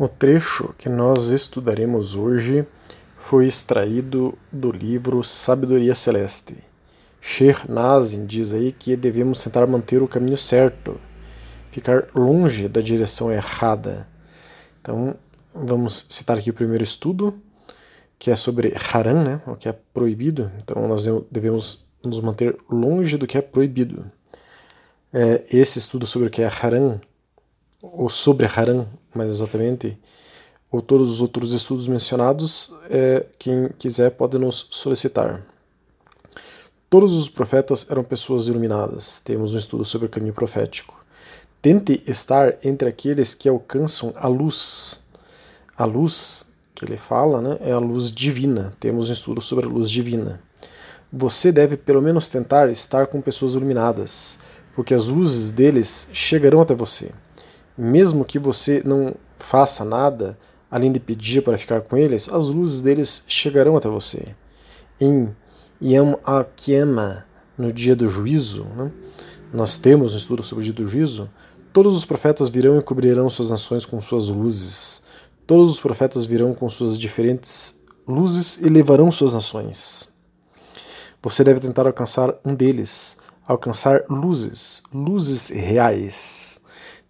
O trecho que nós estudaremos hoje foi extraído do livro Sabedoria Celeste. Sheikh Nazim diz aí que devemos tentar manter o caminho certo, ficar longe da direção errada. Então, vamos citar aqui o primeiro estudo, que é sobre haram, né, o que é proibido. Então, nós devemos nos manter longe do que é proibido. É, esse estudo sobre o que é haram ou sobre Haran, mais exatamente, ou todos os outros estudos mencionados, é, quem quiser pode nos solicitar. Todos os profetas eram pessoas iluminadas. Temos um estudo sobre o caminho profético. Tente estar entre aqueles que alcançam a luz. A luz que ele fala né, é a luz divina. Temos um estudo sobre a luz divina. Você deve pelo menos tentar estar com pessoas iluminadas, porque as luzes deles chegarão até você mesmo que você não faça nada além de pedir para ficar com eles, as luzes deles chegarão até você. Em Yom Akiema, no dia do juízo, né? nós temos um estudo sobre o dia do juízo, todos os profetas virão e cobrirão suas nações com suas luzes. Todos os profetas virão com suas diferentes luzes e levarão suas nações. Você deve tentar alcançar um deles, alcançar luzes, luzes reais.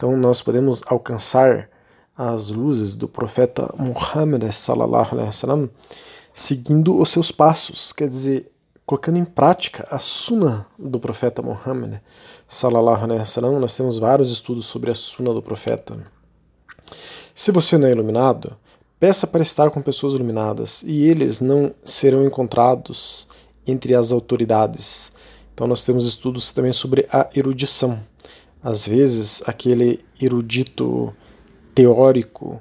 Então nós podemos alcançar as luzes do profeta Muhammad sallallahu alaihi wasallam seguindo os seus passos, quer dizer, colocando em prática a sunna do profeta Muhammad sallallahu alaihi wasallam. Nós temos vários estudos sobre a sunna do profeta. Se você não é iluminado, peça para estar com pessoas iluminadas e eles não serão encontrados entre as autoridades. Então nós temos estudos também sobre a erudição às vezes aquele erudito teórico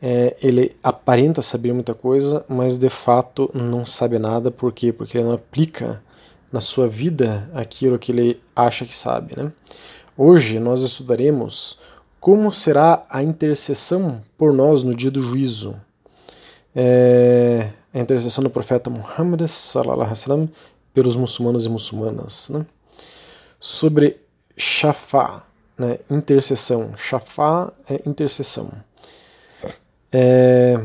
é, ele aparenta saber muita coisa, mas de fato não sabe nada. Por quê? Porque ele não aplica na sua vida aquilo que ele acha que sabe. Né? Hoje nós estudaremos como será a intercessão por nós no dia do juízo. É, a intercessão do profeta Muhammad wasallam pelos muçulmanos e muçulmanas. Né? Sobre Shafá, né, intercessão. Shafá é intercessão. É,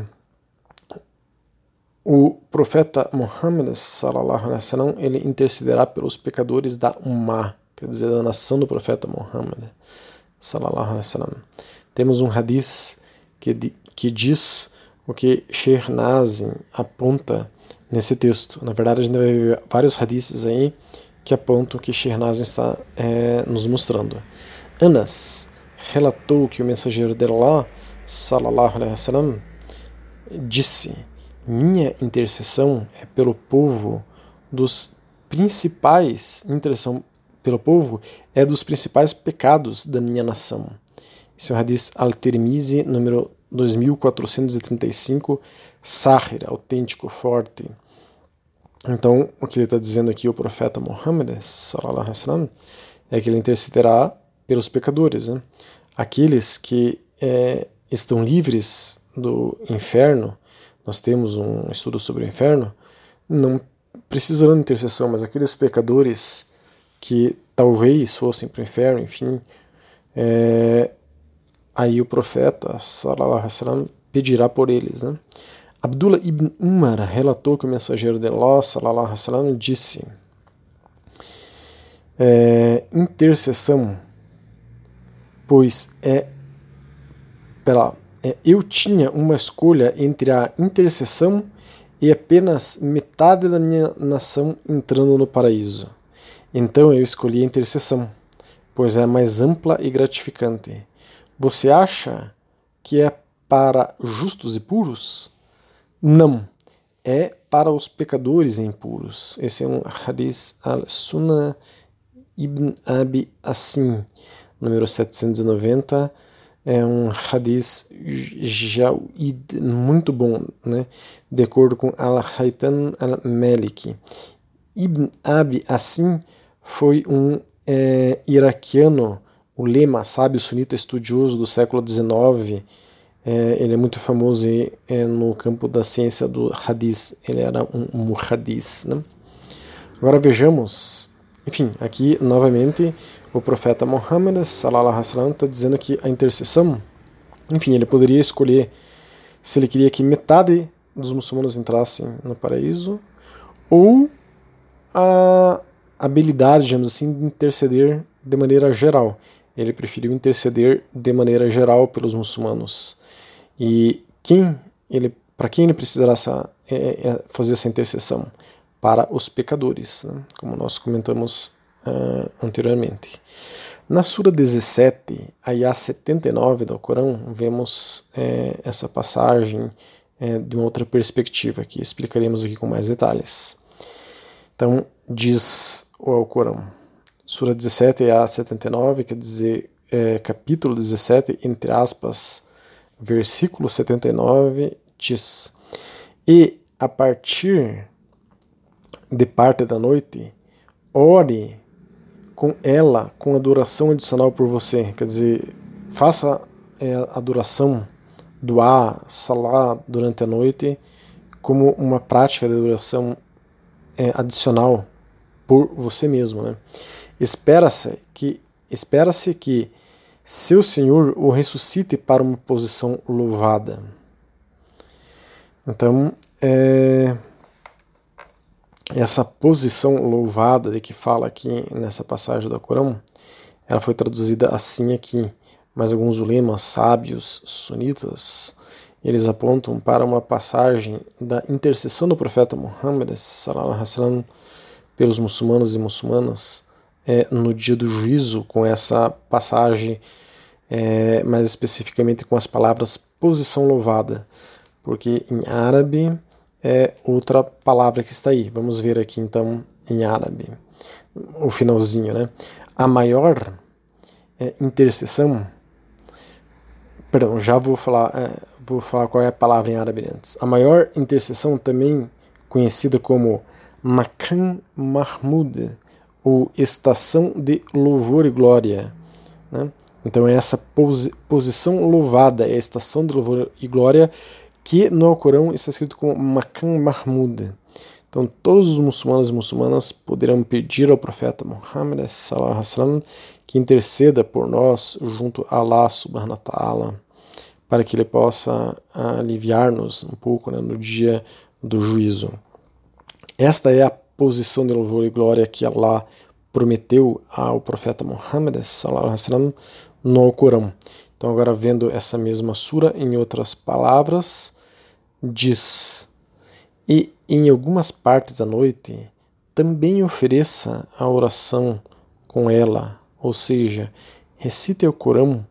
o profeta Muhammad sallallahu alaihi wasallam, ele intercederá pelos pecadores da Ummah, quer dizer, da nação do profeta Muhammad sallallahu alaihi wasallam. Temos um hadith que, que diz o que Sheikh Nazim aponta nesse texto. Na verdade, a gente vai ver vários hadiths aí que apontam que Shernazin está é, nos mostrando. Anas relatou que o mensageiro de Allah, salallahu alaihi wasallam, disse: Minha intercessão é pelo povo dos principais intercessão pelo povo é dos principais pecados da minha nação. Esse é o hadith al-Tirmizi, número 2435, Sahir, autêntico, forte. Então, o que ele está dizendo aqui, o profeta Muhammad, sallam, é que ele intercederá pelos pecadores, né? aqueles que é, estão livres do inferno. Nós temos um estudo sobre o inferno, não precisarão de intercessão, mas aqueles pecadores que talvez fossem para o inferno, enfim, é, aí o profeta sallam, pedirá por eles. Né? Abdullah ibn Umar relatou que o mensageiro de Allah sallallahu alaihi wasallam disse: é, intercessão, pois é, pera, é, eu tinha uma escolha entre a intercessão e apenas metade da minha nação entrando no paraíso. Então eu escolhi a intercessão, pois é mais ampla e gratificante. Você acha que é para justos e puros? Não. É para os pecadores impuros. Esse é um hadith al-Sunnah ibn Abi Assim, número 790. É um hadith jauid muito bom, né? de acordo com Al-Haytan al-Maliki. Ibn Abi Assim foi um é, iraquiano, o lema sábio sunita estudioso do século XIX, é, ele é muito famoso é, no campo da ciência do hadith. Ele era um, um. Né? Agora vejamos, enfim, aqui novamente o profeta Muhammad sallallahu alaihi está dizendo que a intercessão Enfim, ele poderia escolher se ele queria que metade dos muçulmanos entrassem no paraíso ou a habilidade, digamos assim, de interceder de maneira geral. Ele preferiu interceder de maneira geral pelos muçulmanos. E quem ele, para quem ele precisará essa, é, é, fazer essa intercessão? Para os pecadores, né? como nós comentamos uh, anteriormente. Na Sura 17, Ayah 79 do Corão, vemos é, essa passagem é, de uma outra perspectiva que explicaremos aqui com mais detalhes. Então, diz o Alcorão, Sura 17 a 79, quer dizer, é, capítulo 17, entre aspas, versículo 79, diz: E a partir de parte da noite, ore com ela, com adoração adicional por você. Quer dizer, faça é, a adoração, doar, salar durante a noite como uma prática de adoração é, adicional por você mesmo. Né? Espera-se que, espera-se que seu Senhor o ressuscite para uma posição louvada. Então, é, essa posição louvada de que fala aqui nessa passagem do Corão, ela foi traduzida assim aqui, mas alguns ulemas sábios sunitas eles apontam para uma passagem da intercessão do profeta Muhammad sallam, pelos muçulmanos e muçulmanas é, no dia do juízo, com essa passagem, é, mais especificamente com as palavras posição louvada, porque em árabe é outra palavra que está aí. Vamos ver aqui então em árabe, o finalzinho, né? A maior é, intercessão. Perdão, já vou falar, é, vou falar qual é a palavra em árabe antes. A maior intercessão também conhecida como Makan Mahmud, ou estação de louvor e glória. Né? Então é essa posi posição louvada, é a estação de louvor e glória que no Alcorão está escrito como Makan Mahmud. Então todos os muçulmanos e muçulmanas poderão pedir ao profeta Muhammad sallam, que interceda por nós junto a Allah subhanahu wa ta'ala, para que ele possa aliviar-nos um pouco né, no dia do juízo. Esta é a posição de louvor e glória que Allah prometeu ao profeta Muhammad no Alcorão. Então agora vendo essa mesma sura em outras palavras, diz: E em algumas partes da noite também ofereça a oração com ela, ou seja, recite o Corão,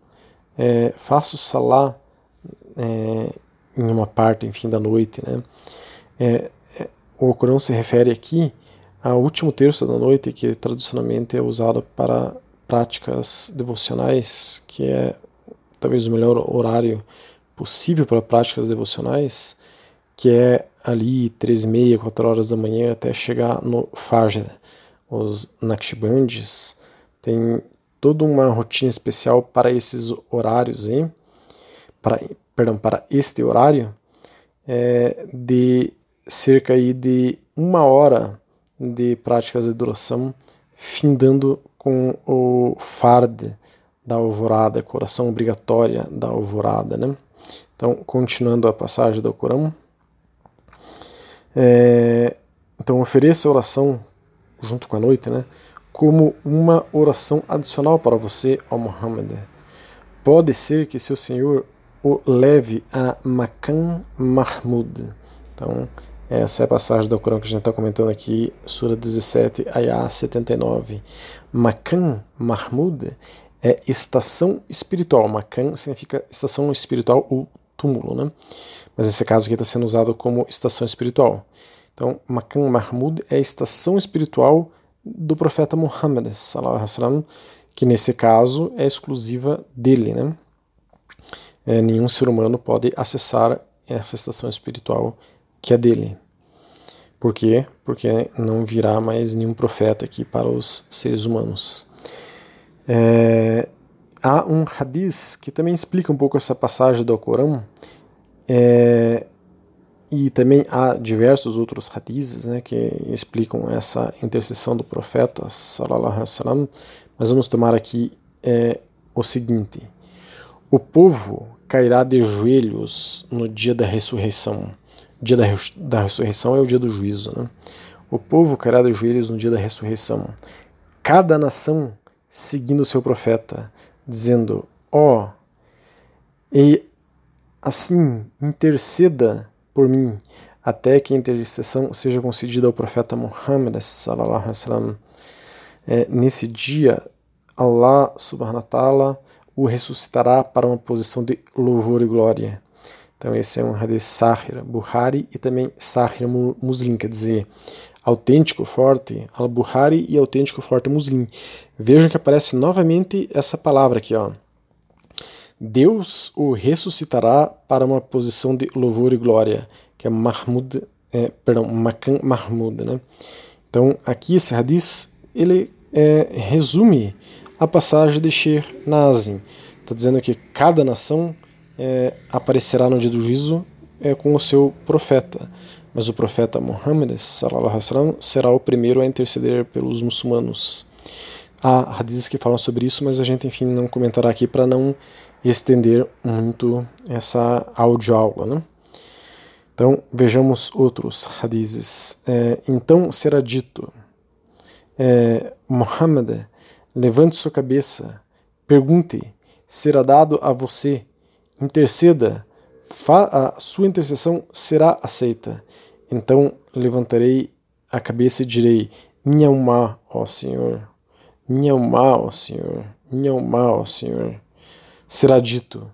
é, faça o salá é, em uma parte, enfim, da noite. Né? É o Corão se refere aqui ao último terço da noite, que tradicionalmente é usado para práticas devocionais, que é talvez o melhor horário possível para práticas devocionais, que é ali três e meia, quatro horas da manhã até chegar no Fajr. Os Naqshbandis têm toda uma rotina especial para esses horários aí, para, perdão, para este horário, é, de cerca aí de uma hora de práticas de adoração, findando com o Fard da alvorada, coração obrigatória da alvorada, né? Então, continuando a passagem do Corão. É, então, ofereça a oração junto com a noite, né? Como uma oração adicional para você, ó Muhammad. Pode ser que seu Senhor o leve a Makan Mahmud. Então, essa é a passagem do Corão que a gente está comentando aqui, Sura 17, Ayah 79. Makan Mahmud é estação espiritual. Makan significa estação espiritual ou túmulo, né? Mas nesse caso aqui está sendo usado como estação espiritual. Então, Makan Mahmud é a estação espiritual do profeta Muhammad, sallam, que nesse caso é exclusiva dele, né? É, nenhum ser humano pode acessar essa estação espiritual que é dele. Por quê? Porque não virá mais nenhum profeta aqui para os seres humanos. É, há um hadith que também explica um pouco essa passagem do Corão, é, e também há diversos outros hadiths né, que explicam essa intercessão do profeta, wasallam, mas vamos tomar aqui é, o seguinte: o povo cairá de joelhos no dia da ressurreição. Dia da, da ressurreição é o dia do juízo. Né? O povo cairá de joelhos no dia da ressurreição. Cada nação seguindo seu profeta, dizendo: Ó, oh, e assim interceda por mim, até que a intercessão seja concedida ao profeta Muhammad wasallam. É, nesse dia, Allah subhanahu wa ta'ala o ressuscitará para uma posição de louvor e glória. Então esse é um hadith Sahir Buhari e também Sahir Muslim, quer dizer, autêntico forte al-Buhari e autêntico forte Muslim. Vejam que aparece novamente essa palavra aqui, ó. Deus o ressuscitará para uma posição de louvor e glória, que é Mahmud, é, perdão, Makan Mahmud, né? Então aqui esse hadith ele é, resume a passagem de Sher Nazim. Está dizendo que cada nação é, aparecerá no dia do juízo é, com o seu profeta, mas o profeta Muhammad sallam, será o primeiro a interceder pelos muçulmanos. Há hadiths que falam sobre isso, mas a gente, enfim, não comentará aqui para não estender muito essa audioaula. Né? Então, vejamos outros hadiths. É, então será dito, é, Muhammad Levante sua cabeça, pergunte, será dado a você, interceda, a sua intercessão será aceita. Então levantarei a cabeça e direi: Minha alma, ó Senhor, minha alma, ó Senhor, minha alma, ó Senhor. Será dito: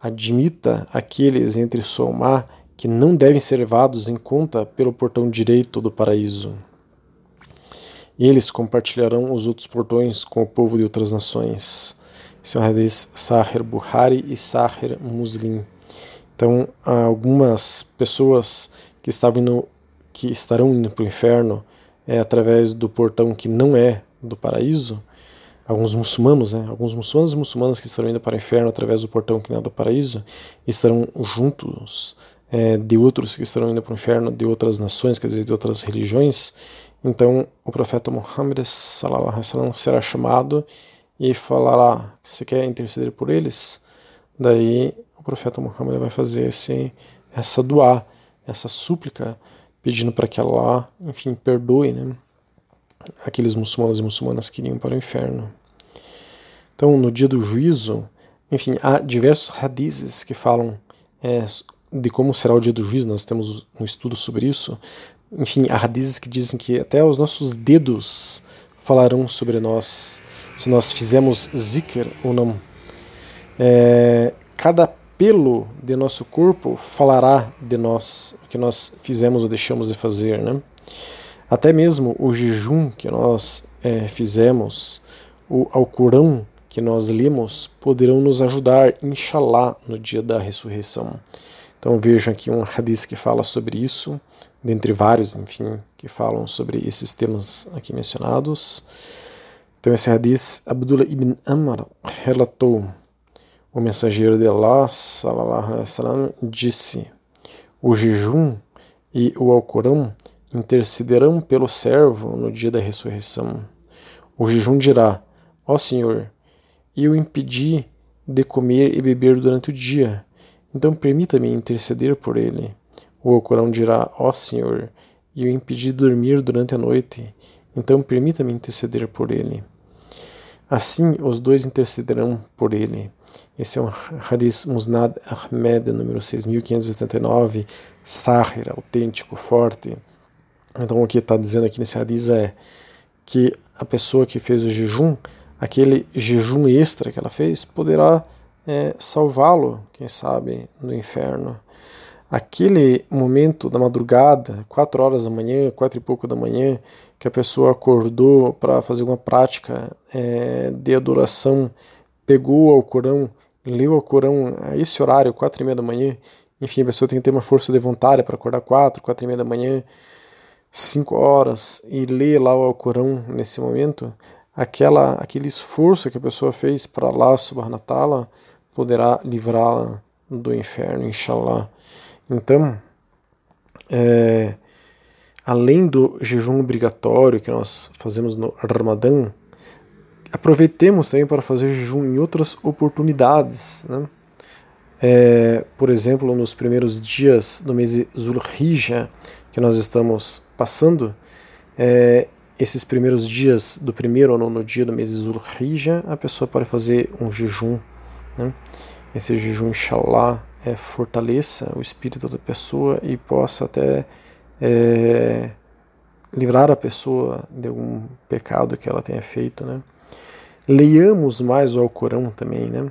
Admita aqueles entre sua alma que não devem ser levados em conta pelo portão direito do paraíso. Eles compartilharão os outros portões com o povo de outras nações. Esse é o hadith Sahir Buhari e Sahir Muslim. Então, algumas pessoas que estavam indo, que estarão indo para o inferno é, através do portão que não é do paraíso, alguns muçulmanos, né, alguns muçulmanos e muçulmanas que estarão indo para o inferno através do portão que não é do paraíso, estarão juntos é, de outros que estarão indo para o inferno de outras nações, quer dizer, de outras religiões, então o profeta Muhammad será chamado e falará: Você quer interceder por eles? Daí o profeta Muhammad vai fazer esse, essa doar, essa súplica, pedindo para que Allah, enfim, perdoe né, aqueles muçulmanos e muçulmanas que iriam para o inferno. Então, no dia do juízo, enfim, há diversos hadizes que falam é, de como será o dia do juízo, nós temos um estudo sobre isso, enfim, há hadizes que dizem que até os nossos dedos falarão sobre nós, se nós fizemos zikr ou não. É, cada pelo de nosso corpo falará de nós, o que nós fizemos ou deixamos de fazer. Né? Até mesmo o jejum que nós é, fizemos, o Alcorão que nós lemos, poderão nos ajudar, inshallah, no dia da ressurreição. Então vejam aqui um hadith que fala sobre isso dentre vários, enfim, que falam sobre esses temas aqui mencionados. Então esse hadith, Abdullah ibn Amr relatou, o mensageiro de Allah, salallahu alaihi wasallam, disse, o jejum e o Alcorão intercederão pelo servo no dia da ressurreição. O jejum dirá, ó Senhor, eu impedi de comer e beber durante o dia, então permita-me interceder por ele. O Alcorão dirá: Ó oh, Senhor, e eu impedi de dormir durante a noite, então permita-me interceder por ele. Assim, os dois intercederão por ele. Esse é um Hadith Musnad Ahmed, número 6589, Sahir, autêntico, forte. Então, o que está dizendo aqui nesse Hadith é que a pessoa que fez o jejum, aquele jejum extra que ela fez, poderá é, salvá-lo, quem sabe, do inferno aquele momento da madrugada, quatro horas da manhã, quatro e pouco da manhã, que a pessoa acordou para fazer uma prática é, de adoração, pegou o Corão, leu o Corão a esse horário, quatro e meia da manhã, enfim, a pessoa tem que ter uma força de vontade para acordar quatro, quatro e meia da manhã, cinco horas e ler lá o Corão nesse momento, aquela, aquele esforço que a pessoa fez para wa ta'ala poderá livrá-la do inferno, inshallah. Então, é, além do jejum obrigatório que nós fazemos no Ramadã, aproveitemos também para fazer jejum em outras oportunidades. Né? É, por exemplo, nos primeiros dias do mês Zulhijjah que nós estamos passando, é, esses primeiros dias do primeiro ou nono dia do mês Zulhijjah, a pessoa pode fazer um jejum. Né? Esse jejum, inshallah, é, fortaleça o espírito da pessoa e possa até é, livrar a pessoa de algum pecado que ela tenha feito. Né? Leiamos mais o Alcorão também. Né?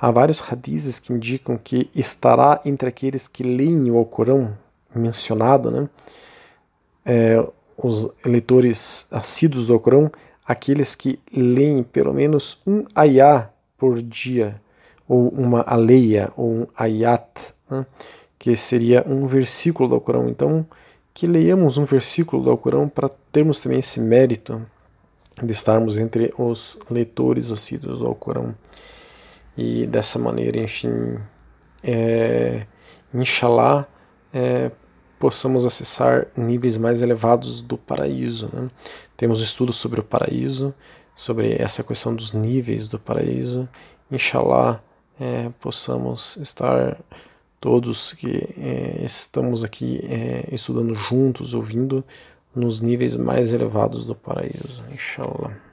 Há vários hadizes que indicam que estará entre aqueles que leem o Alcorão mencionado, né? É, os leitores assíduos do Alcorão, aqueles que leem pelo menos um ayah por dia, ou uma aleia, ou um ayat, né? que seria um versículo do Alcorão. Então, que leiamos um versículo do Alcorão para termos também esse mérito de estarmos entre os leitores assíduos do Alcorão. E dessa maneira, enfim, é, inshallah, é, possamos acessar níveis mais elevados do paraíso. Né? Temos estudos sobre o paraíso, sobre essa questão dos níveis do paraíso. Inshallah, é, possamos estar todos que é, estamos aqui é, estudando juntos, ouvindo, nos níveis mais elevados do paraíso. Inshallah.